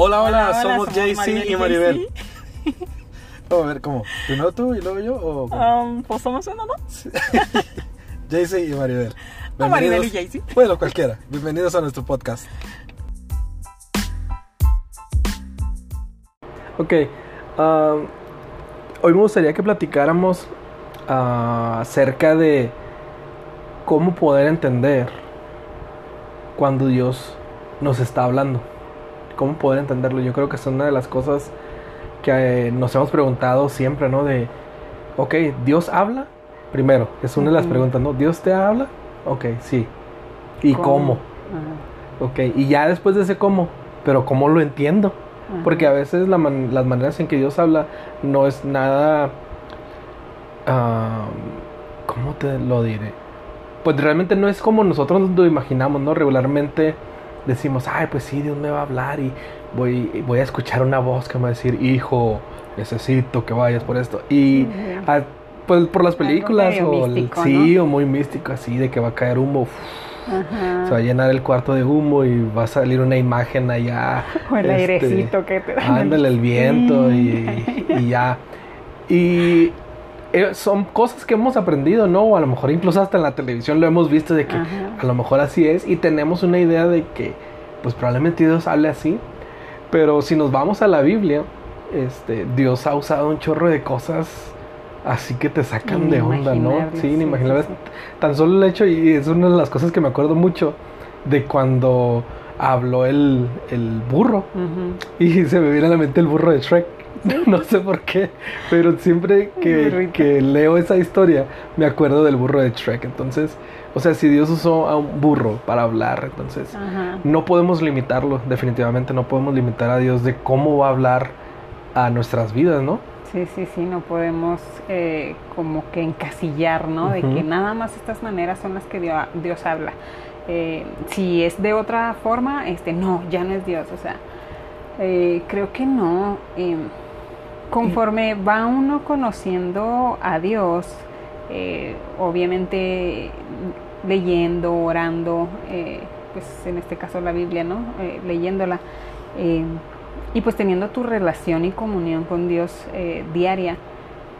Hola, hola, Hola, somos somos Maribel y Maribel. Vamos a ver, ¿cómo? ¿Primero tú y luego yo? O cómo? Um, pues somos uno, ¿no? JC y Maribel. O Maribel y Bienvenidos- JC. Bueno, cualquiera. Bienvenidos a nuestro podcast. Ok, ah, hoy me gustaría que platicáramos ah, acerca de cómo poder entender cuando Dios nos está hablando. Cómo poder entenderlo. Yo creo que es una de las cosas que eh, nos hemos preguntado siempre, ¿no? De, ok, ¿Dios habla? Primero, es una de las preguntas, ¿no? ¿Dios te habla? Ok, sí. ¿Y cómo? Ajá, Ok, y ya después de ese cómo, pero ¿cómo lo entiendo? Porque a veces la man- las maneras en que Dios habla no es nada... ¿Cómo te lo diré? Pues realmente no es como nosotros lo imaginamos, ¿no? Regularmente decimos, ay, pues sí, Dios me va a hablar y voy, voy a escuchar una voz que me va a decir, hijo, necesito que vayas por esto. Y pues por las películas o místico, sí, o muy místico así, de que va a caer humo. uf, Ajá. se va a llenar el cuarto de humo y va a salir una imagen allá. O el este, airecito que te dan. Ándale el viento y, y ya. Y eh, son cosas que hemos aprendido, ¿no? O a lo mejor incluso hasta en la televisión lo hemos visto de que Ajá. A lo mejor así es y tenemos una idea de que pues probablemente Dios hable así. Pero si nos vamos a la Biblia, este, Dios ha usado un chorro de cosas así que te sacan de onda, ¿no? Inimaginables, Sí, sí, inimaginables. sí, Tan solo el hecho, y es una de las cosas que me acuerdo mucho, de cuando habló el, el burro. Y se me viene a la mente el burro de Shrek. No sé por qué, pero siempre que, que leo esa historia me acuerdo del burro de Shrek. Entonces, o sea, si Dios usó a un burro para hablar, entonces Ajá. no podemos limitarlo, definitivamente no podemos limitar a Dios de cómo va a hablar a nuestras vidas, ¿no? Sí, sí, sí, no podemos eh, como que encasillar, ¿no? De que nada más estas maneras son las que Dio- Dios habla. Eh, si es de otra forma, este, no, ya no es Dios. O sea, eh, creo que no. Eh, conforme va uno conociendo a Dios, obviamente leyendo, orando, eh, pues en este caso la Biblia, ¿no? Eh, leyéndola. eh, y pues teniendo tu relación y comunión con Dios diaria,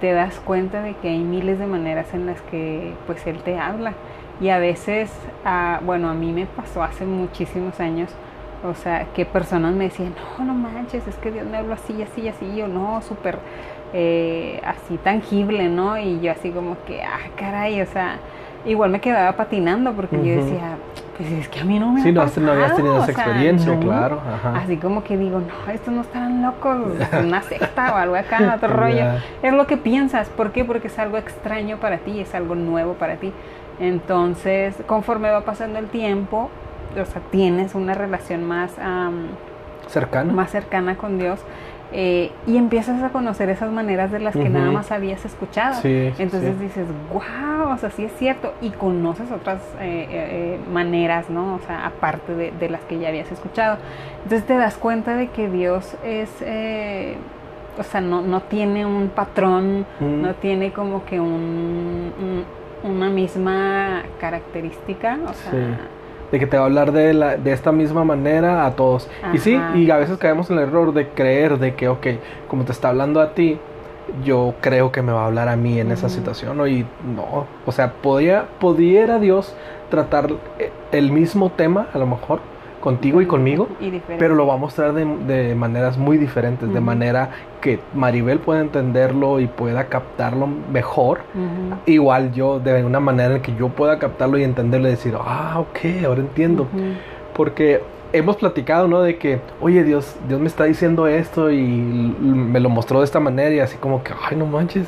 te das cuenta de que hay miles de maneras en las que pues Él te habla. Y a veces, bueno, a mí me pasó hace muchísimos años, o sea, que personas me decían, no, no manches, es que Dios me habló así, así, así, yo no, súper así tangible, ¿no? Y yo así como que, ah, caray, o sea, igual me quedaba patinando porque yo decía, pues es que a mí no me Sí, ha no, has- no habías pasado", tenido esa sea, experiencia, no. claro. Ajá. Así como que digo, no, estos no estarán locos, una secta o algo acá, otro rollo. Es lo que piensas, ¿por qué? Porque es algo extraño para ti, es algo nuevo para ti. Entonces, conforme va pasando el tiempo, o sea, tienes una relación más, am, Cercano. más cercana con Dios eh, y empiezas a conocer esas maneras de las que nada más habías escuchado. Sí, Entonces sí. dices, wow, o sea, sí es cierto. Y conoces otras eh, eh, eh, maneras, ¿no? O sea, aparte de, de las que ya habías escuchado. Entonces te das cuenta de que Dios es, eh, o sea, no, no tiene un patrón, no tiene como que un, un- una misma característica. O sea, Sí. De que te va a hablar de, la, de esta misma manera a todos. Y sí, y a veces caemos en el error de creer de que, ok, como te está hablando a ti, yo creo que me va a hablar a mí en esa situación, ¿no? Y no, o sea, podía, pudiera Dios tratar eh, el mismo tema, a lo mejor, contigo y conmigo, y pero lo va a mostrar de, de maneras muy diferentes, de manera que Maribel pueda entenderlo y pueda captarlo mejor. Igual yo, de una manera en que yo pueda captarlo y entenderlo y decir, ah, ok, ahora entiendo. Porque hemos platicado, ¿no? De que, oye, Dios, Dios me está diciendo esto y me lo mostró de esta manera y así como que, ay, no manches,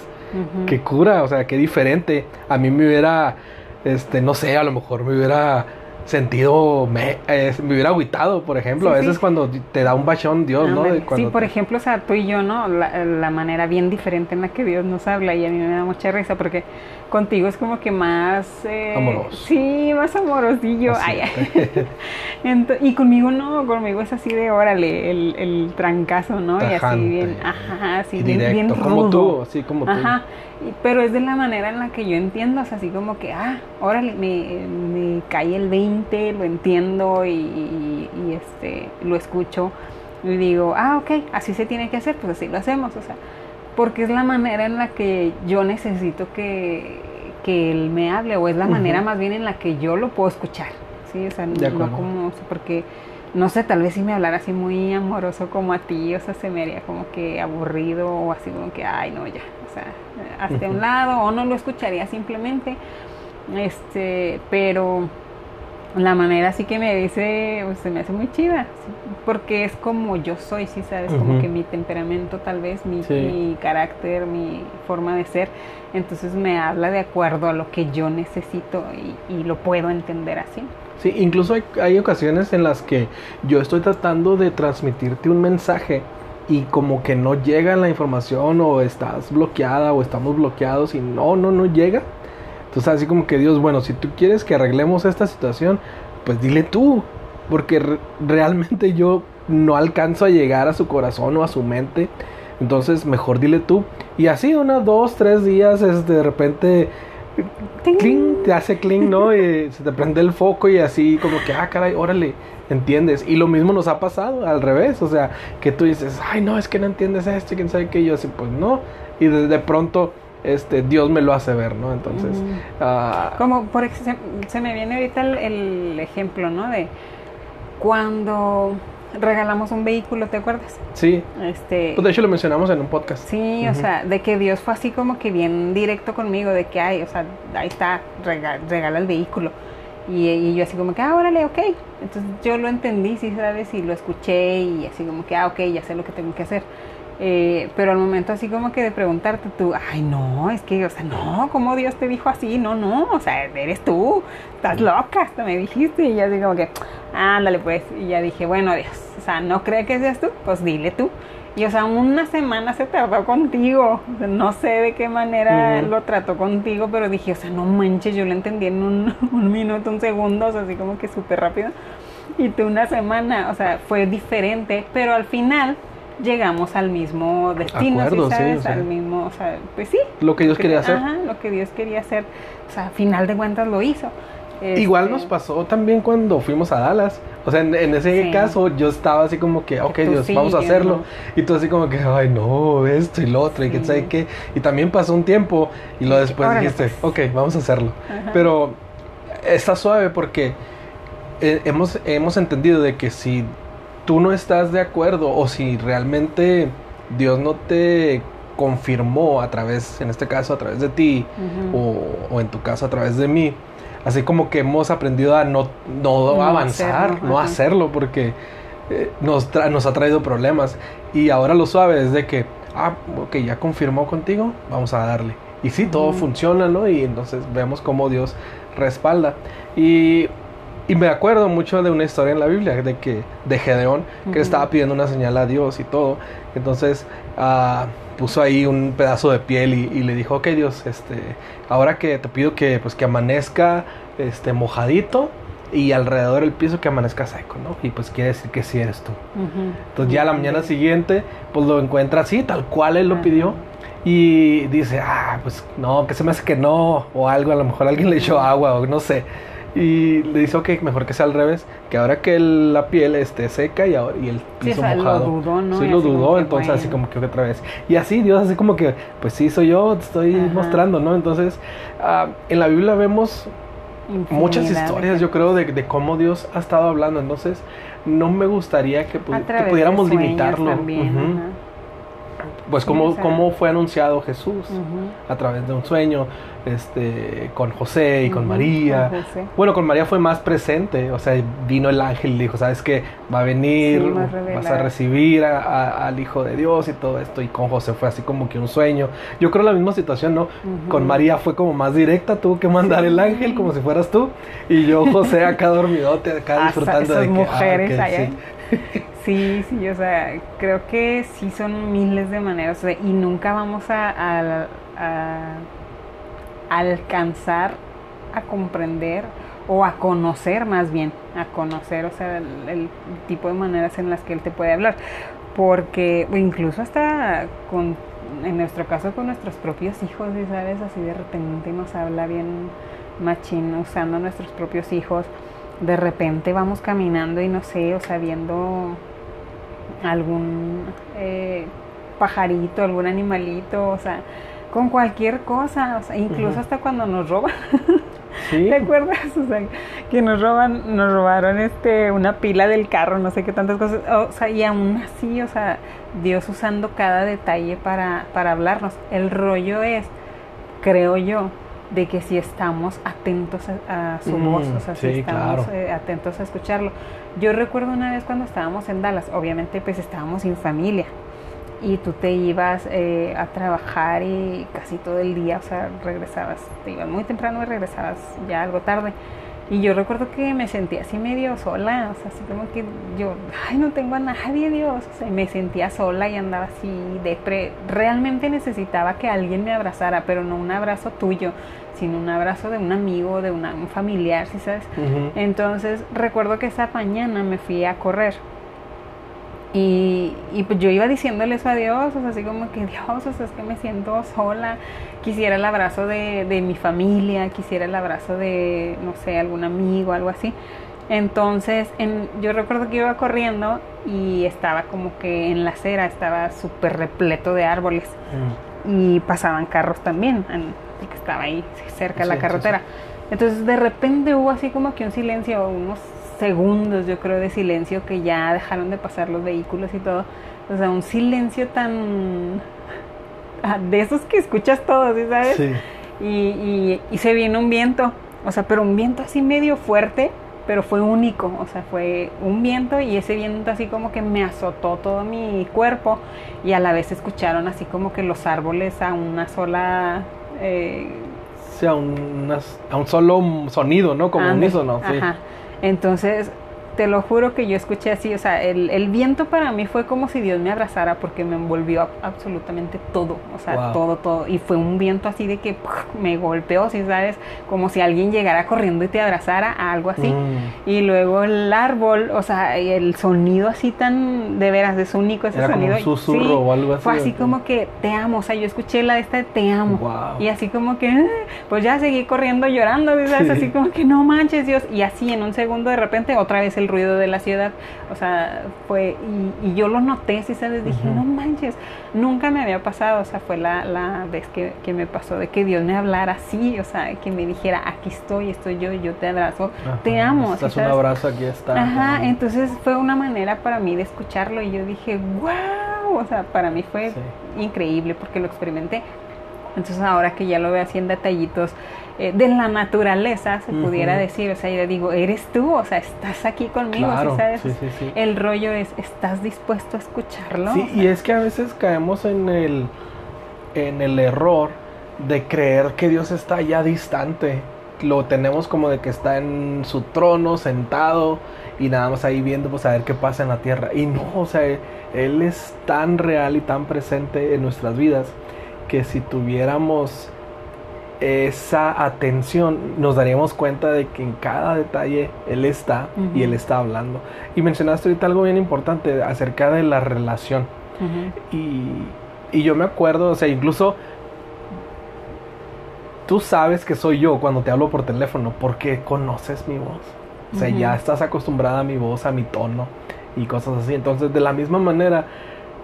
qué cura, o sea, qué diferente. A mí me hubiera, este, no sé, a lo mejor me hubiera sentido, me, eh, me hubiera agüitado, por ejemplo. Sí, a veces sí. cuando te da un bachón Dios, ¿no? Cuando Sí, por te- ejemplo, o sea, tú y yo, ¿no? La, la manera bien diferente en la que Dios nos habla y a mí me da mucha risa porque contigo es como que más... eh, Amoroso. Sí, más amorosillo. Ay, ay. Ento- y conmigo no, conmigo es así de órale, el, el trancazo, ¿no? Y así bien, ajá, así y bien, directo, bien como tú, así como tú. Ajá, pero es de la manera en la que yo entiendo, o sea, así como que, ah, órale, me, me cae el 20, lo entiendo y, y- y, este, lo escucho. Y digo, ah, ok, así se tiene que hacer, pues así lo hacemos, o sea, porque es la manera en la que yo necesito que, que él me hable, o es la manera más bien en la que yo lo puedo escuchar, ¿sí? O sea, no como, o sea, porque, no sé, tal vez si me hablara así muy amoroso como a ti, o sea, se me haría como que aburrido, o así como que, ay, no, ya, o sea, hasta un lado, o no lo escucharía simplemente, este, pero la manera así que me dice, pues, se me hace muy chida, sí, porque es como yo soy, sí, sabes, como que mi temperamento tal vez, mi, Sí. mi carácter, mi forma de ser, entonces me habla de acuerdo a lo que yo necesito y, y lo puedo entender así. Sí, incluso hay, ocasiones en las que yo estoy tratando de transmitirte un mensaje y como que no llega la información o estás bloqueada o estamos bloqueados y no, no, no llega. Entonces así como que Dios, bueno, si tú quieres que arreglemos esta situación, pues dile tú, porque re- realmente yo no alcanzo a llegar a su corazón o a su mente. Entonces mejor dile tú. Y así unos dos, tres días, este, de repente. Cling, te hace cling, ¿no? Y se te prende el foco y así como que, ah, caray, órale, entiendes. Y lo mismo nos ha pasado al revés, o sea, que tú dices, ay, no, es que no entiendes esto, quién sabe qué, y yo así, pues no. Y de, de pronto, este, Dios me lo hace ver, ¿no? Entonces, ah, Como por ex- se, se me viene ahorita el, el ejemplo, ¿no? De cuando regalamos un vehículo, ¿te acuerdas? sí. Este, Pues de hecho lo mencionamos en un podcast. Sí, o sea, de que Dios fue así como que bien directo conmigo, de que, ay, o sea, ahí está, rega- regala el vehículo. Y, y yo así como que, ah, órale, ok. Entonces yo lo entendí, sí, sabes, y lo escuché y así como que, ah, ok, ya sé lo que tengo que hacer. Eh, pero al momento así como que de preguntarte tú, ay, no, es que, o sea, no, ¿cómo Dios te dijo así? No, no, o sea, eres tú, estás loca, hasta me dijiste. Y yo así como que, ándale pues. Y ya dije, bueno, Dios, o sea, no cree que seas tú, pues dile tú. Y o sea, una semana se tardó contigo. O sea, No sé de qué manera Ujú. lo trató contigo, pero dije, o sea, no manches, yo lo entendí en un, un minuto, un segundo, o sea, así como que súper rápido. Y tú una semana, o sea, fue diferente, pero al final llegamos al mismo destino, Acuerdo, ¿sí sí, sabes? o sea. al mismo, o sea, pues sí. Lo que Dios que- quería hacer. Ajá, lo que Dios quería hacer. O sea, al final de cuentas lo hizo. Igual Este, nos pasó también cuando fuimos a Dallas. O sea, en, en ese Sí. caso yo estaba así como que, ok, Dios, sí, vamos a hacerlo. no. Y tú así como que, ay, no, esto y lo otro, y Sí. sabe qué. Y también pasó un tiempo y que, después dijiste, pues. ok, vamos a hacerlo. Ajá. Pero está suave porque eh, hemos, hemos entendido de que si tú no estás de acuerdo o si realmente Dios no te confirmó a través, en este caso a través de ti, o, o en tu caso a través de mí. Así como que hemos aprendido a no, no, No avanzar, hacerlo, no ajá. hacerlo, porque eh, nos, nos ha traído problemas. Y ahora lo suave es de que, ah, ok, ya confirmó contigo, vamos a darle. Y sí, todo funciona, ¿no? Y entonces vemos cómo Dios respalda. Y, y me acuerdo mucho de una historia en la Biblia, de que de Gedeón, que Ujú. estaba pidiendo una señal a Dios y todo. Entonces ah, puso ahí un pedazo de piel y, y le dijo, ok Dios, este, ahora que te pido que, pues, que amanezca este, mojadito y alrededor del piso que amanezca seco, ¿no? Y pues quiere decir que sí eres tú. Entonces ya la mañana siguiente, pues lo encuentra así, tal cual él lo pidió. Y dice, ah, pues no, que se me hace que no, o algo, a lo mejor alguien le echó agua, o no sé. Y le dice, ok, mejor que sea al revés, que ahora que el- la piel esté seca y, ahora, y el Sí, piso o sea, lo mojado. dudó, ¿no? Sí, Y lo dudó, entonces así como que otra vez. Y así Dios así como que, pues sí, soy yo, te estoy Ajá. mostrando, ¿no? Entonces, ah, en la Biblia vemos muchas Infinidad historias, yo creo, de, de cómo Dios ha estado hablando. Entonces, no me gustaría que, pu- que pudiéramos limitarlo. también, Ujú. ajá. Pues cómo, cómo fue anunciado Jesús a través de un sueño, este, con José y con María. con. Bueno, con María fue más presente, o sea, vino el ángel y dijo, sabes que va a venir, Sí, vas a recibir a- a- al Hijo de Dios y todo esto, y con José fue así como que un sueño. Yo creo la misma situación, ¿no? Con María fue como más directa, tuvo que mandar Sí. el ángel como si fueras tú, y yo José acá dormidote, acá disfrutando esas de que, ah, allá. sí. Sí, sí, o sea, creo que sí son miles de maneras o sea, y nunca vamos a, alcanzar a comprender o a conocer más bien, a conocer, o sea, el, tipo de maneras en las que él te puede hablar, porque incluso hasta con, en nuestro caso con nuestros propios hijos, y sabes, así de repente nos habla bien machín usando nuestros propios hijos, de repente vamos caminando y no sé, o sea, viendo algún eh, pajarito, algún animalito, o sea, con cualquier cosa, o sea, incluso hasta cuando nos roban. Sí. ¿Te acuerdas? O sea, que nos roban, nos robaron este una pila del carro, no sé qué tantas cosas. O sea, y aún así, o sea, Dios usando cada detalle para, para hablarnos. El rollo es, creo yo, de que si estamos atentos a, a su Mm, voz, o sea, si estamos claro. eh, atentos a escucharlo. Yo recuerdo una vez cuando estábamos en Dallas, obviamente pues estábamos sin familia y tú te ibas eh, a trabajar y casi todo el día, o sea, regresabas, te ibas muy temprano y regresabas ya algo tarde. Y yo recuerdo que me sentía así medio sola, o sea, así como que yo, ay, no tengo a nadie, Dios, o sea, y me sentía sola y andaba así depre. Realmente necesitaba que alguien me abrazara, pero no un abrazo tuyo, sino un abrazo de un amigo, de una- un familiar, ¿sí sabes? Entonces recuerdo que esa mañana me fui a correr y, y pues yo iba diciéndole eso a Dios, o sea, así como que Dios, o sea, es que me siento sola, quisiera el abrazo de, de mi familia, quisiera el abrazo de, no sé, algún amigo, algo así. Entonces en, yo recuerdo que iba corriendo y estaba como que en la acera, estaba súper repleto de árboles Mm. y pasaban carros también, porque estaba ahí cerca de la Sí, sí, carretera. Entonces de repente hubo así como que un silencio, unos segundos yo creo de silencio que ya dejaron de pasar los vehículos y todo. O sea, un silencio tan... ah, de esos que escuchas todos, ¿sí sabes? Sí. Y, y, y se vino un viento, o sea, pero un viento así medio fuerte, pero fue único, o sea, fue un viento y ese viento así como que me azotó todo mi cuerpo y a la vez escucharon así como que los árboles a una sola... eh, Sí, a, unas- a un solo sonido, ¿no? Como unísono, sí. Ajá. Entonces, te lo juro que yo escuché así, o sea, el, el viento para mí fue como si Dios me abrazara porque me envolvió absolutamente todo, o sea, Wow. todo, todo. Y fue un viento así de que me golpeó, ¿sí sabes? Como si alguien llegara corriendo y te abrazara, algo así. Mm. Y luego el árbol, o sea, el sonido así tan, de veras, es único ese Era como sonido. un susurro Sí, o algo así. Fue así como que te amo, o sea, yo escuché la de esta de te amo. Wow. Y así como que, "Ah", pues ya seguí corriendo llorando, ¿sabes? Sí. Así como que no manches Dios. Y así en un segundo de repente otra vez el ruido de la ciudad. O sea, fue, y, y yo lo noté, ¿sí sabes? Dije, no manches, nunca me había pasado. O sea, fue la, la vez que, que me pasó de que Dios me hablara así, o sea, que me dijera, aquí estoy, estoy yo, yo te abrazo, te amo. ¿sí Estás un abrazo, aquí está. Ajá, Ajá. entonces fue una manera para mí de escucharlo y yo dije, wow, o sea, para mí fue Sí. increíble porque lo experimenté. Entonces ahora que ya lo veo así en detallitos eh, de la naturaleza, se pudiera decir, o sea, yo digo, eres tú, o sea, estás aquí conmigo, ¿sí Claro, sabes? sí, sí, sí. El rollo es, ¿estás dispuesto a escucharlo? Sí, O sea, y es que a veces caemos en el, en el error de creer que Dios está allá distante. Lo tenemos como de que está en su trono, sentado, y nada más ahí viendo, pues a ver qué pasa en la tierra. Y no, o sea, Él es tan real y tan presente en nuestras vidas que si tuviéramos esa atención, nos daríamos cuenta de que en cada detalle Él está y. Él está hablando. Y mencionaste ahorita algo bien importante acerca de la relación. Y, y yo me acuerdo, o sea, incluso tú sabes que soy yo cuando te hablo por teléfono porque conoces mi voz. O sea, ya estás acostumbrada a mi voz, a mi tono y cosas así. Entonces, de la misma manera,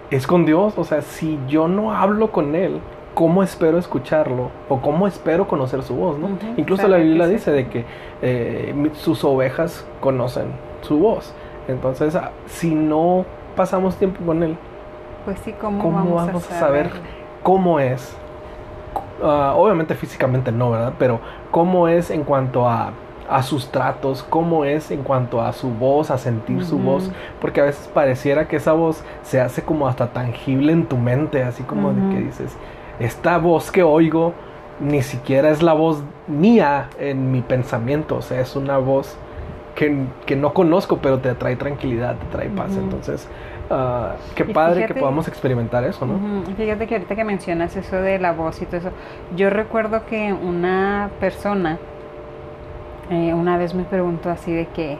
es con Dios. O sea, si yo no hablo con Él, ¿cómo espero escucharlo? O cómo espero conocer su voz, ¿no? Incluso claro la Biblia sí. dice de que eh, sus ovejas conocen su voz. Entonces, ah, si no pasamos tiempo con Él, Pues sí, ¿cómo, ¿Cómo vamos, vamos a a saber? saber? cómo es. Ah, obviamente físicamente no, ¿verdad? Pero cómo es en cuanto a, a sus tratos, cómo es en cuanto a su voz, a sentir su voz, porque a veces pareciera que esa voz se hace como hasta tangible en tu mente, así como de que dices, esta voz que oigo ni siquiera es la voz mía en mi pensamiento, o sea, es una voz que, que no conozco, pero te trae tranquilidad, te trae paz. Entonces, ah, qué padre fíjate- que podamos experimentar eso, ¿no? Fíjate que ahorita que mencionas eso de la voz y todo eso, yo recuerdo que una persona eh, una vez me preguntó así de que,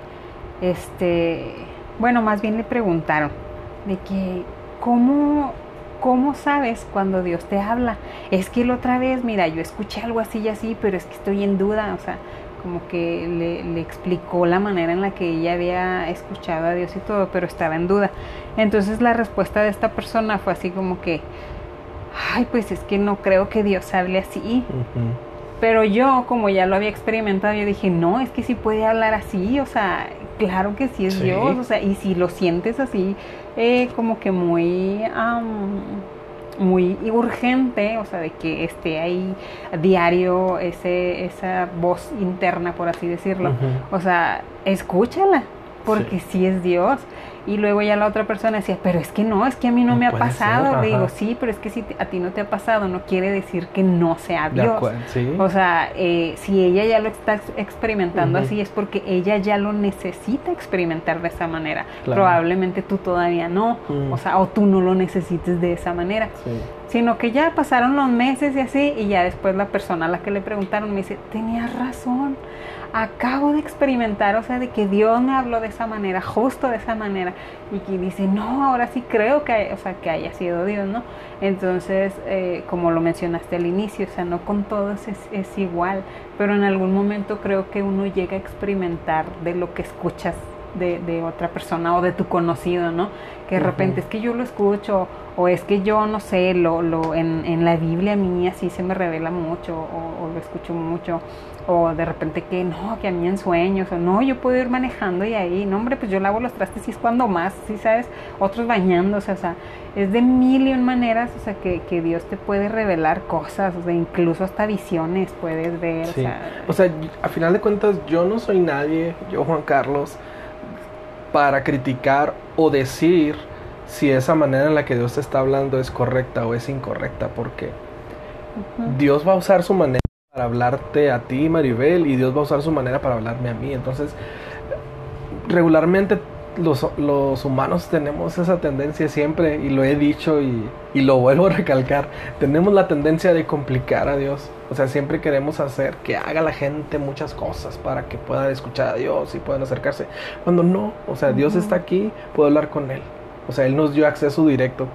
este, bueno, más bien le preguntaron de que, ¿cómo, cómo sabes cuando Dios te habla? Es que la otra vez, mira, yo escuché algo así y así, pero es que estoy en duda, o sea, como que le, le, explicó la manera en la que ella había escuchado a Dios y todo, pero estaba en duda. Entonces la respuesta de esta persona fue así como que, ay, pues es que no creo que Dios hable así. Pero yo, como ya lo había experimentado, yo dije, no, es que sí puede hablar así, o sea, claro que sí es Dios, o sea, y si lo sientes así, eh, como que muy, muy urgente, o sea, de que esté ahí a diario ese, esa voz interna, por así decirlo, o sea, escúchala, porque sí es Dios. Y luego ya la otra persona decía, pero es que no, es que a mí no, me ha pasado. Le digo, sí, pero es que si a ti no te ha pasado, no quiere decir que no sea Dios. O sea, eh, si ella ya lo está experimentando así, es porque ella ya lo necesita experimentar de esa manera. Probablemente tú todavía no, mm. o sea, o tú no lo necesites de esa manera. Sino que ya pasaron los meses y así, y ya después la persona a la que le preguntaron me dice, tenías razón acabo de experimentar, o sea, de que Dios me habló de esa manera, justo de esa manera, y que dice, no, ahora sí creo que, o sea, que haya sido Dios, ¿no? Entonces, eh, como lo mencionaste al inicio, o sea, no con todos es, es igual, pero en algún momento creo que uno llega a experimentar de lo que escuchas de, de, otra persona o de tu conocido, ¿no? Que de repente es que yo lo escucho o es que yo no sé, lo, lo en, en la Biblia a mí así se me revela mucho o, o, lo escucho mucho o de repente que no, que a mí en sueños o no, yo puedo ir manejando y ahí, no hombre, pues yo lavo los trastes y es cuando más, ¿sí sabes? Otros bañándose, o sea, es de mil y un maneras, o sea, que, que Dios te puede revelar cosas, o sea, incluso hasta visiones puedes ver, o sea... O sea, a final de cuentas yo no soy nadie, yo Juan Carlos, para criticar o decir si esa manera en la que Dios te está hablando es correcta o es incorrecta, porque Dios va a usar su manera para hablarte a ti, Maribel, y Dios va a usar su manera para hablarme a mí. Entonces, regularmente los, los humanos tenemos esa tendencia siempre, y lo he dicho y, y, lo vuelvo a recalcar, tenemos la tendencia de complicar a Dios. O sea, siempre queremos hacer que haga la gente muchas cosas para que puedan escuchar a Dios y puedan acercarse. Cuando no, o sea, Dios está aquí, puedo hablar con Él. O sea, Él nos dio acceso directo.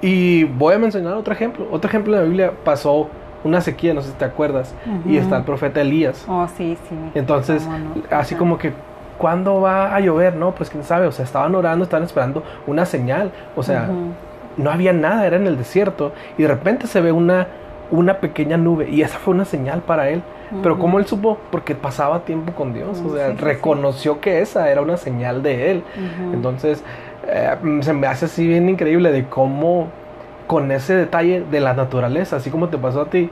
Y voy a mencionar otro ejemplo. Otro ejemplo de la Biblia pasó una sequía, no sé si te acuerdas, y está el profeta Elías. Oh, sí, sí. Entonces, así como que, ¿cuándo va a llover? No, pues quién sabe, o sea, estaban orando, estaban esperando una señal, o sea, no había nada, era en el desierto, y de repente se ve una una pequeña nube y esa fue una señal para él. Pero ¿cómo él supo? Porque pasaba tiempo con Dios, o sea, reconoció que esa era una señal de él. Entonces, eh, se me hace así bien increíble de cómo con ese detalle de la naturaleza, así como te pasó a ti,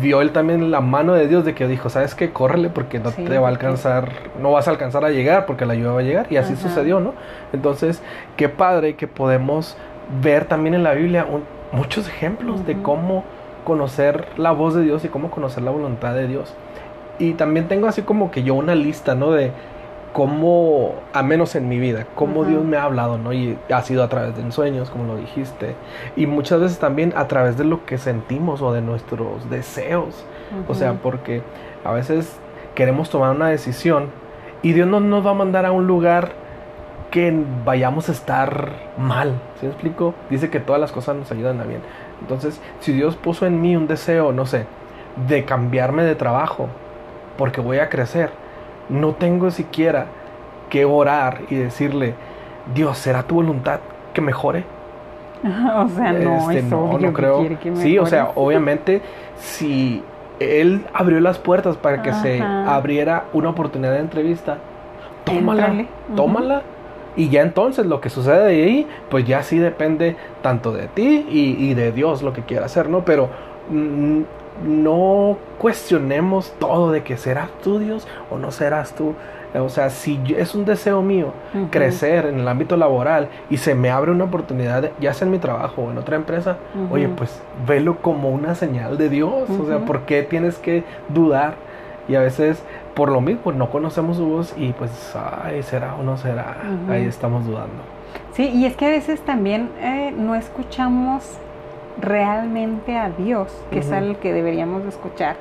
vio él también la mano de Dios de que dijo, ¿sabes qué? Córrele porque no te va a alcanzar, no vas a alcanzar a llegar porque la lluvia va a llegar y así sucedió, ¿no? Entonces, qué padre que podemos ver también en la Biblia muchos ejemplos de cómo conocer la voz de Dios y cómo conocer la voluntad de Dios. Y también tengo así como que yo una lista, ¿no? De cómo, a menos en mi vida, cómo Dios me ha hablado, ¿no? Y ha sido a través de ensueños, como lo dijiste. Y muchas veces también a través de lo que sentimos o de nuestros deseos. O sea, porque a veces queremos tomar una decisión y Dios no nos va a mandar a un lugar que vayamos a estar mal. ¿Sí me explico? Dice que todas las cosas nos ayudan a bien. Entonces, si Dios puso en mí un deseo, no sé, de cambiarme de trabajo, porque voy a crecer, no tengo siquiera que orar y decirle, Dios, ¿será tu voluntad que mejore? o sea, no, este, no, no creo. Que sí, o sea, obviamente, si Él abrió las puertas para que se abriera una oportunidad de entrevista, tómala, tómala y ya entonces lo que sucede de ahí, pues ya sí depende tanto de ti y, de Dios lo que quiera hacer, ¿no? Pero no cuestionemos todo de que serás tú Dios o no serás tú. O sea, si es un deseo mío crecer en el ámbito laboral y se me abre una oportunidad, ya sea en mi trabajo o en otra empresa, oye, pues velo como una señal de Dios. O sea, ¿por qué tienes que dudar? Y a veces por lo mismo no conocemos su voz y pues, ay, será o no será, ahí estamos dudando. Sí, y es que a veces también eh, no escuchamos realmente a Dios, que es al que deberíamos escuchar,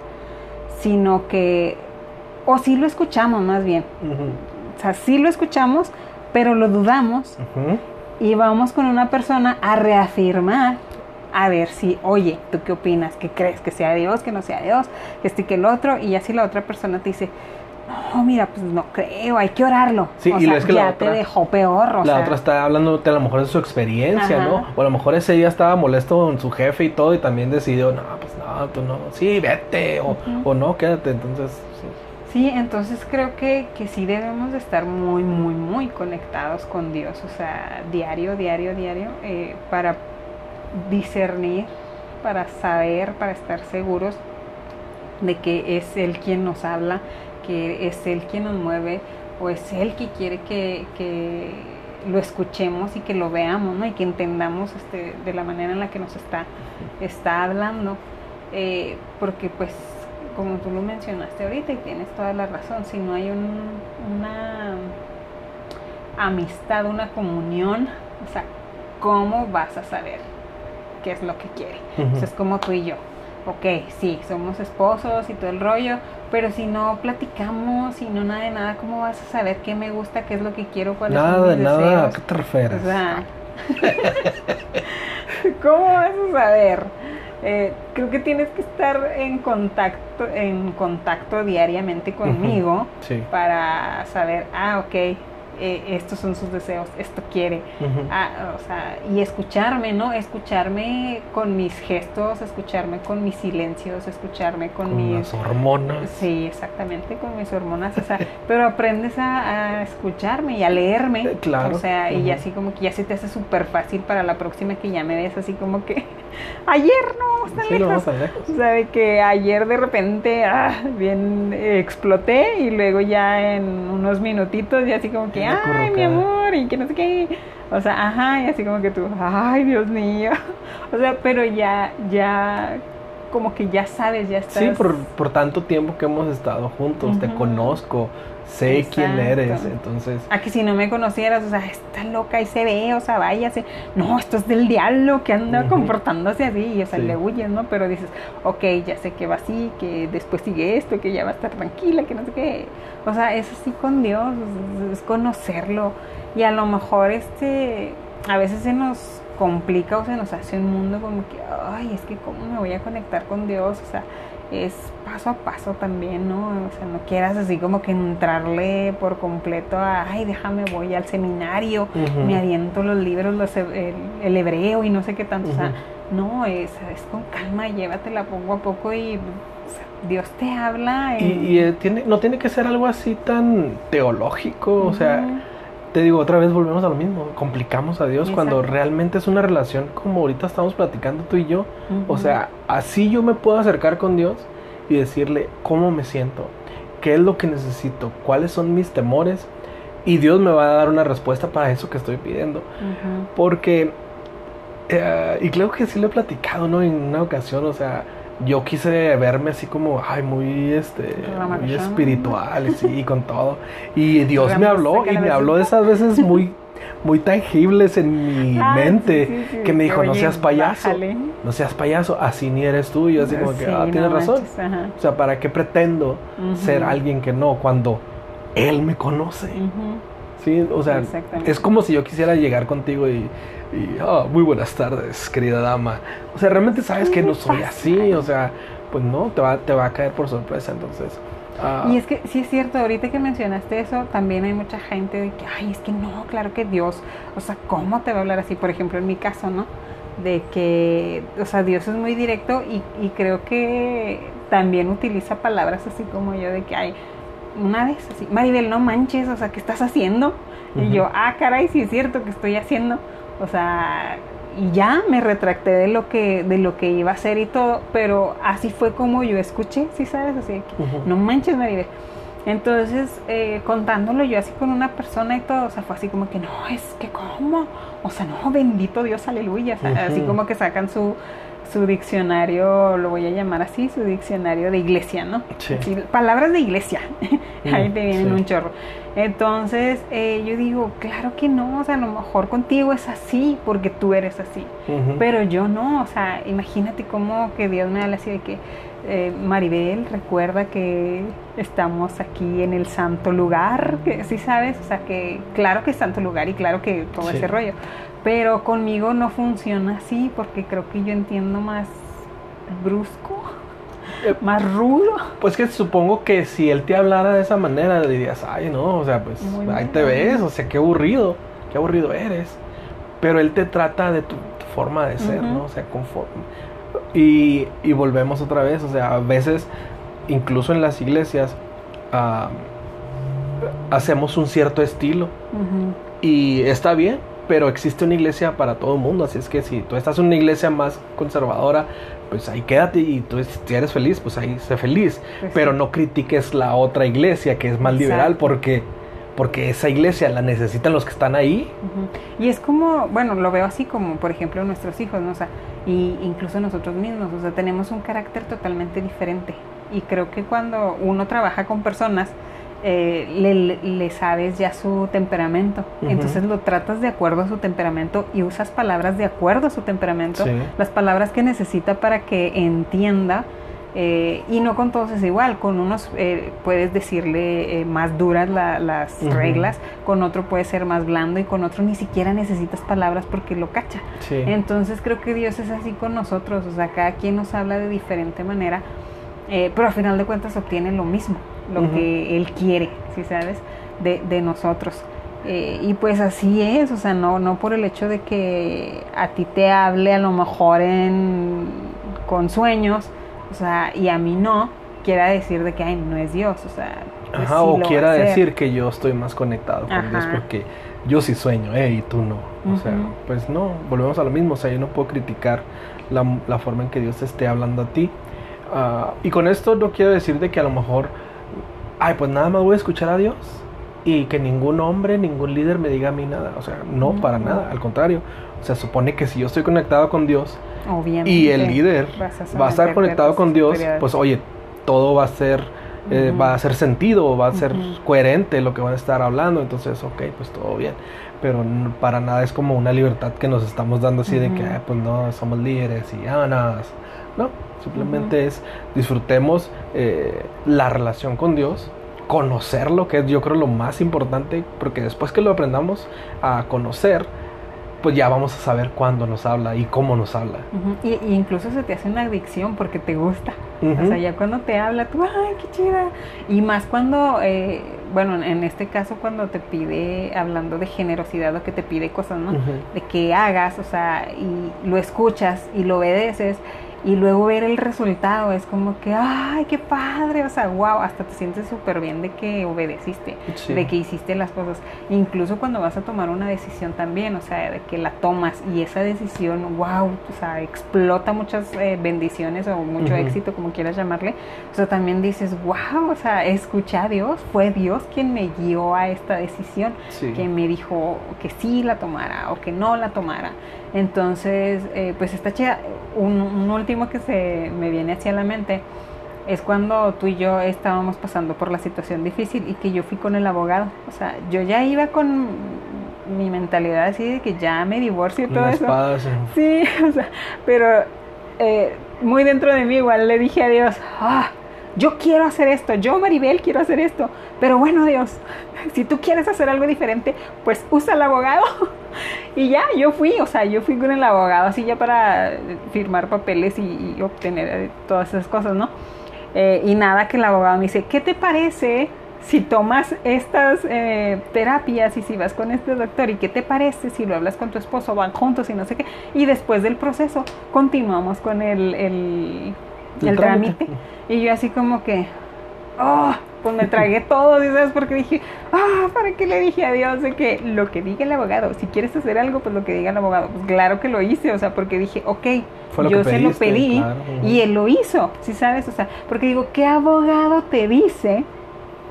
sino que, o sí lo escuchamos más bien, o sea, sí lo escuchamos, pero lo dudamos y vamos con una persona a reafirmar a ver si, oye, ¿tú qué opinas? ¿Qué crees? ¿Que sea Dios? ¿Que no sea Dios? ¿Que este que el otro? Y así la otra persona te dice, no, mira, pues no creo, hay que orarlo. Sí, o y sea, es que ya la otra- te dejó peor, o La sea. otra está hablando a lo mejor de su experiencia, Ajá. ¿no? O a lo mejor ese día estaba molesto con su jefe y todo y también decidió, no, pues no, tú no, sí, vete, o, o no, quédate. Entonces, sí. Sí, entonces creo que, que sí debemos de estar muy, muy, muy conectados con Dios, o sea, diario, diario, diario, eh, para discernir, para saber, para estar seguros de que es Él quien nos habla, que es Él quien nos mueve, o es Él que quiere que, que lo escuchemos y que lo veamos, ¿no? Y que entendamos este, de la manera en la que nos está, está hablando. Eh, porque pues, como tú lo mencionaste ahorita y tienes toda la razón, si no hay un- una amistad, una comunión, o sea, ¿cómo vas a saber qué es lo que quiere? Ujú. O sea, es como tú y yo. Ok, sí, somos esposos y todo el rollo, pero si no platicamos, si no nada de nada, ¿cómo vas a saber qué me gusta, qué es lo que quiero, cuáles Nada son de mis nada, ¿a deseos? qué te refieres? O sea, ¿cómo vas a saber? Eh, creo que tienes que estar en contacto, en contacto diariamente conmigo Sí. para saber, ah, ok, eh, estos son sus deseos, esto quiere. Ah, o sea, y escucharme, ¿no? Escucharme con mis gestos, escucharme con mis silencios, escucharme con, Con mis... las hormonas. Sí, exactamente, con mis hormonas, o sea, pero aprendes a, a escucharme y a leerme, Eh, claro. o sea, y así como que ya se te hace súper fácil para la próxima que ya me ves así como que, ayer no vamos tan Sí, no lejos, vamos tan lejos. o sea, de que ayer de repente, ah, bien eh, exploté y luego ya en unos minutitos y así como que, ay, mi amor, y que no sé qué. O sea, ajá, y así como que tú, ay, Dios mío. O sea, pero ya, ya, como que ya sabes, ya estás. Sí, por, por tanto tiempo que hemos estado juntos, te conozco, sé quién eres, entonces... A que si no me conocieras, o sea, está loca y se ve, o sea, váyase. No, esto es del diablo que anda comportándose así, y o sea, Sí. le huyes, ¿no? Pero dices, ok, ya sé que va así, que después sigue esto, que ya va a estar tranquila, que no sé qué. O sea, es así con Dios, es, conocerlo. Y a lo mejor, este, a veces se nos complica o se nos hace un mundo como que, ay, es que cómo me voy a conectar con Dios, o sea, es paso a paso también, ¿no? O sea, no quieras así como que entrarle por completo a, ay, déjame, voy al seminario, me aviento los libros, los, el, el hebreo y no sé qué tanto, o sea. No, es, es con calma, llévatela poco a poco y Dios te habla. Y, en- y, eh, tiene, no tiene que ser algo así tan teológico, o sea, te digo, otra vez volvemos a lo mismo, complicamos a Dios cuando realmente es una relación como ahorita estamos platicando tú y yo, o sea, así yo me puedo acercar con Dios y decirle cómo me siento, qué es lo que necesito, cuáles son mis temores, y Dios me va a dar una respuesta para eso que estoy pidiendo. Porque, eh, y creo que sí lo he platicado, ¿no? En una ocasión, o sea, yo quise verme así como, ay, muy, este, muy espiritual, y sí, y con todo. Y Dios me habló, y me habló de esas veces muy, muy tangibles en mi Ay, mente, sí, sí, sí, que me dijo, no seas payaso, bájale. no seas payaso, así ni eres tú. Y yo así como que, ah, no tienes razón. manches. O sea, ¿para qué pretendo ser alguien que no cuando Él me conoce? Ujú. Sí, o sea, es como si yo quisiera llegar contigo y, y, "Ah, muy buenas tardes, querida dama. O sea, realmente sabes que no soy así, o sea, pues no, te va, te va a caer por sorpresa, entonces. ah, Y es que sí es cierto, ahorita que mencionaste eso, también hay mucha gente de que, ay, es que no, claro que Dios, o sea, ¿cómo te va a hablar así? Por ejemplo, en mi caso, ¿no? De que, o sea, Dios es muy directo y, y creo que también utiliza palabras así como yo de que, ay, una vez así, Maribel, no manches, o sea, ¿qué estás haciendo? Y yo, ah, caray, sí es cierto que estoy haciendo. O sea, y ya me retracté de lo que de lo que iba a hacer y todo, pero así fue como yo escuché, ¿sí sabes? Así que, no manches, Maribel. Entonces, eh, contándolo yo así con una persona y todo, o sea, fue así como que, no, es que cómo, o sea, no, bendito Dios, aleluya, sea, Ujú. así como que sacan su, su diccionario, lo voy a llamar así, su diccionario de iglesia, ¿no? Sí. Así, palabras de iglesia, ahí Mm, te vienen sí. un chorro. Entonces, eh, yo digo, claro que no, o sea, a lo mejor contigo es así, porque tú eres así. Pero yo no, o sea, imagínate cómo que Dios me habla así de que, eh, Maribel, recuerda que estamos aquí en el santo lugar, que sí sabes, o sea que claro que es santo lugar y claro que todo Sí. ese rollo, pero conmigo no funciona así porque creo que yo entiendo más brusco, Eh, más rudo. Pues que supongo que si él te hablara de esa manera, dirías, ay, no, o sea, pues Muy ahí te ves, o sea, qué aburrido, qué aburrido eres. Pero él te trata de tu, tu forma de ser. ¿no? O sea, conforme. Y, y volvemos otra vez, o sea, a veces, incluso en las iglesias, hacemos un cierto estilo. Y está bien, pero existe una iglesia para todo el mundo. Así es que si tú estás en una iglesia más conservadora, pues ahí quédate y tú si eres feliz, pues ahí sé feliz. Pues pero sí. no critiques la otra iglesia que es más liberal porque, porque esa iglesia la necesitan los que están ahí. Y es como, bueno, lo veo así como, por ejemplo, nuestros hijos, ¿no? O sea, y incluso nosotros mismos, o sea, tenemos un carácter totalmente diferente. Y creo que cuando uno trabaja con personas, eh, le, le sabes ya su temperamento. Entonces lo tratas de acuerdo a su temperamento y usas palabras de acuerdo a su temperamento, Sí. las palabras que necesita para que entienda. Eh, y no con todos es igual, con unos eh, puedes decirle eh, más duras la- las reglas, con otro puede ser más blando y con otro ni siquiera necesitas palabras porque lo cacha. Sí. Entonces creo que Dios es así con nosotros, o sea, cada quien nos habla de diferente manera, eh, pero a final de cuentas obtiene lo mismo, lo que Él quiere, ¿sí sabes? De, de nosotros. Eh, y pues así es, o sea, no, no por el hecho de que a ti te hable a lo mejor en, con sueños, o sea, y a mí no, quiera decir de que, ay, no es Dios, o sea, pues Ajá, sí o quiera decir que yo estoy más conectado con Dios porque yo sí sueño, eh, y tú no. O sea, pues no, volvemos a lo mismo. O sea, yo no puedo criticar la, la forma en que Dios te esté hablando a ti. Ah, y con esto no quiero decir de que a lo mejor, ay, pues nada más voy a escuchar a Dios y que ningún hombre, ningún líder me diga a mí nada. O sea, no, para nada, al contrario. O sea, supone que si yo estoy conectado con Dios Obviamente. y el líder va a estar conectado con Dios, pues oye, todo va a ser, eh, va a hacer sentido, va a ser coherente lo que van a estar hablando, entonces, ok, pues todo bien. Pero para nada es como una libertad que nos estamos dando así de que. "Ah, pues no, somos líderes y vámonos. No, simplemente es disfrutemos eh, la relación con Dios, conocerlo, que es yo creo lo más importante, porque después que lo aprendamos a conocer, pues ya vamos a saber cuándo nos habla y cómo nos habla. Y, y incluso se te hace una adicción porque te gusta. O sea, ya cuando te habla, tú, ay, qué chida. Y más cuando, eh, bueno, en este caso cuando te pide, hablando de generosidad, o que te pide cosas, ¿no? De que hagas, o sea, y lo escuchas y lo obedeces. Y luego ver el resultado es como que, ay, qué padre, o sea, wow, hasta te sientes súper bien de que obedeciste Sí. de que hiciste las cosas. Incluso cuando vas a tomar una decisión también, o sea, de que la tomas y esa decisión, wow, o sea, explota muchas eh, bendiciones o mucho éxito, como quieras llamarle. O sea, también dices, wow, o sea, escuché a Dios, fue Dios quien me guió a esta decisión, Sí. que me dijo que sí la tomara o que no la tomara. Entonces, eh, pues está chida. Un, un último que se me viene hacia la mente es cuando tú y yo estábamos pasando por la situación difícil y que yo fui con el abogado. O sea, yo ya iba con mi mentalidad así de que ya me divorcio y todo eso. espada, sí. Sí, o sea, pero eh, muy dentro de mí igual le dije a Dios, ah, yo quiero hacer esto, yo Maribel quiero hacer esto, pero bueno Dios, si tú quieres hacer algo diferente, pues usa el abogado. Y ya, yo fui, o sea, yo fui con el abogado así ya para firmar papeles y, y obtener eh, todas esas cosas, ¿no? Eh, y nada, que el abogado me dice, ¿qué te parece si tomas estas eh, terapias y si vas con este doctor? ¿Y qué te parece si lo hablas con tu esposo, van juntos y no sé qué? Y después del proceso continuamos con el, el, El el trámite. trámite. Y yo así como que, oh, pues me tragué todo, ¿sí ¿sabes? Porque dije, ah, ¿para qué le dije a Dios de que lo que diga el abogado, si quieres hacer algo, pues lo que diga el abogado? Pues claro que lo hice, o sea, porque dije, ok, yo se lo pedí claro, y él lo hizo, ¿sí sabes? O sea, porque digo, ¿qué abogado te dice,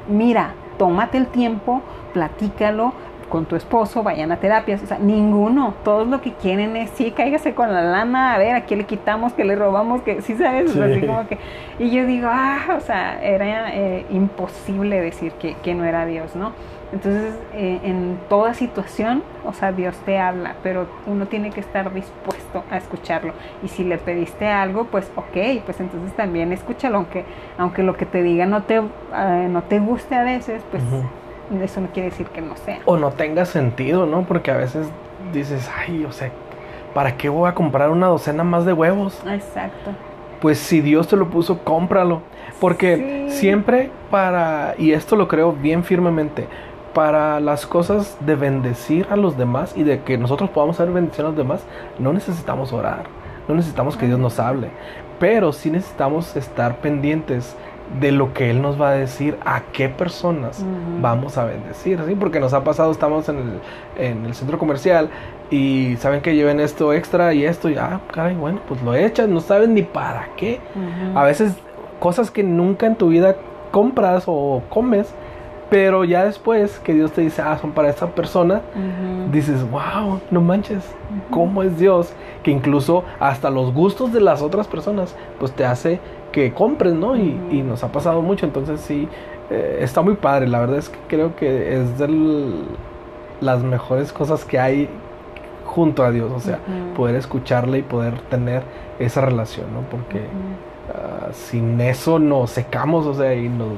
mira, tómate el tiempo, platícalo, con tu esposo, vayan a terapias, o sea, ninguno, todos lo que quieren es, sí, cáigase con la lana, a ver, a qué le quitamos, qué le robamos, que sí, ¿sabes? O sea, así Sí. como que, y yo digo, ah, o sea, era eh, imposible decir que, que no era Dios, ¿no? Entonces, eh, en toda situación, o sea, Dios te habla, pero uno tiene que estar dispuesto a escucharlo. Y si le pediste algo, pues ok, pues entonces también escúchalo, aunque, aunque lo que te diga no te, eh, no te guste a veces, pues. Eso no quiere decir que no sea. O no tenga sentido, ¿no? Porque a veces dices, ay, o sea, ¿para qué voy a comprar una docena más de huevos? Exacto. Pues si Dios te lo puso, cómpralo. Porque Sí. siempre para, y esto lo creo bien firmemente, para las cosas de bendecir a los demás y de que nosotros podamos hacer bendición a los demás, no necesitamos orar, no necesitamos que Dios nos hable, pero sí necesitamos estar pendientes de lo que Él nos va a decir, a qué personas vamos a bendecir, ¿sí? Porque nos ha pasado, estamos en el, en el centro comercial y saben que lleven esto extra y esto, y ah, caray, bueno, pues lo echan, no saben ni para qué. A veces cosas que nunca en tu vida compras o comes, pero ya después que Dios te dice, ah, son para esta persona, dices, wow, no manches, ¿cómo es Dios? Que incluso hasta los gustos de las otras personas, pues te hace que compres, ¿no? Y, y nos ha pasado mucho, entonces sí, eh, está muy padre, la verdad es que creo que es de las mejores cosas que hay junto a Dios, o sea, poder escucharle y poder tener esa relación, ¿no? Porque... Ah, sin eso nos secamos, o sea, y nos,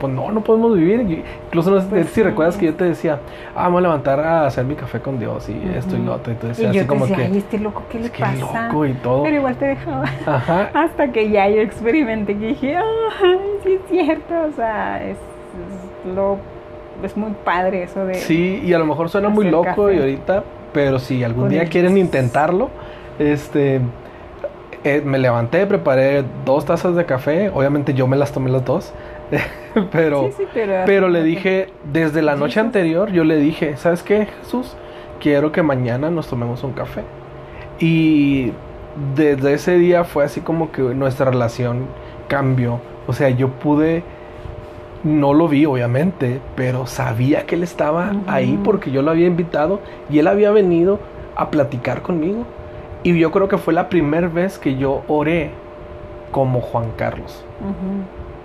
pues no, no podemos vivir. Y Incluso no Pues si sí. recuerdas que yo te decía, ah, voy a levantar a hacer mi café con Dios y esto y lo otro. Y tú Y decías yo así te como decía, que, ay, este loco, ¿qué le es que pasa? loco y todo. Pero igual te dejaba. Ajá. Hasta que ya yo experimenté que dije, ay, sí es cierto, o sea, es, es lo, es muy padre eso de... Sí, y a lo mejor suena muy loco café. y ahorita, pero si algún Con día el- quieren intentarlo, este, eh, me levanté, preparé dos tazas de café, obviamente yo me las tomé las dos, pero... Sí, sí, pero, Pero le dije, desde la noche anterior, yo le dije, ¿sabes qué, Jesús? Quiero que mañana nos tomemos un café. Y desde ese día fue así como que nuestra relación cambió. O sea, yo pude, no lo vi obviamente, pero sabía que él estaba ahí porque yo lo había invitado y él había venido a platicar conmigo. Y yo creo que fue la primera vez que yo oré como Juan Carlos.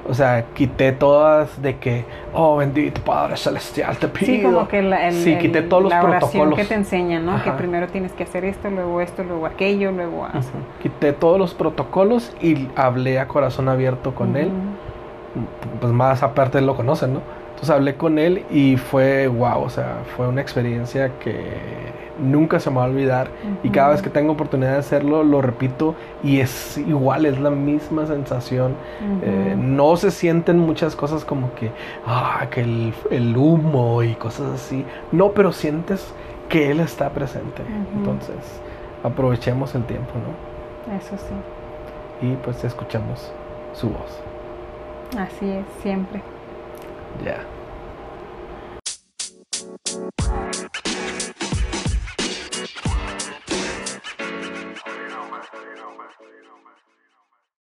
O sea, quité todas de que, oh bendito Padre Celestial, te pido. Sí, como que la, el- Sí, quité el- todos los la oración protocolos. que te enseñan, ¿no? Que primero tienes que hacer esto, luego esto, luego aquello, luego... Quité todos los protocolos y hablé a corazón abierto con él. Pues más aparte él lo conocen, ¿no? Entonces hablé con él y fue wow, o sea, fue una experiencia que nunca se me va a olvidar. Y cada vez que tengo oportunidad de hacerlo, lo repito y es igual, es la misma sensación. Eh, no se sienten muchas cosas como que, ah, que el, el humo y cosas así. No, pero sientes que Él está presente. Entonces, aprovechemos el tiempo, ¿no? Eso sí, Y pues escuchamos su voz. así es, siempre. Ya. Bye.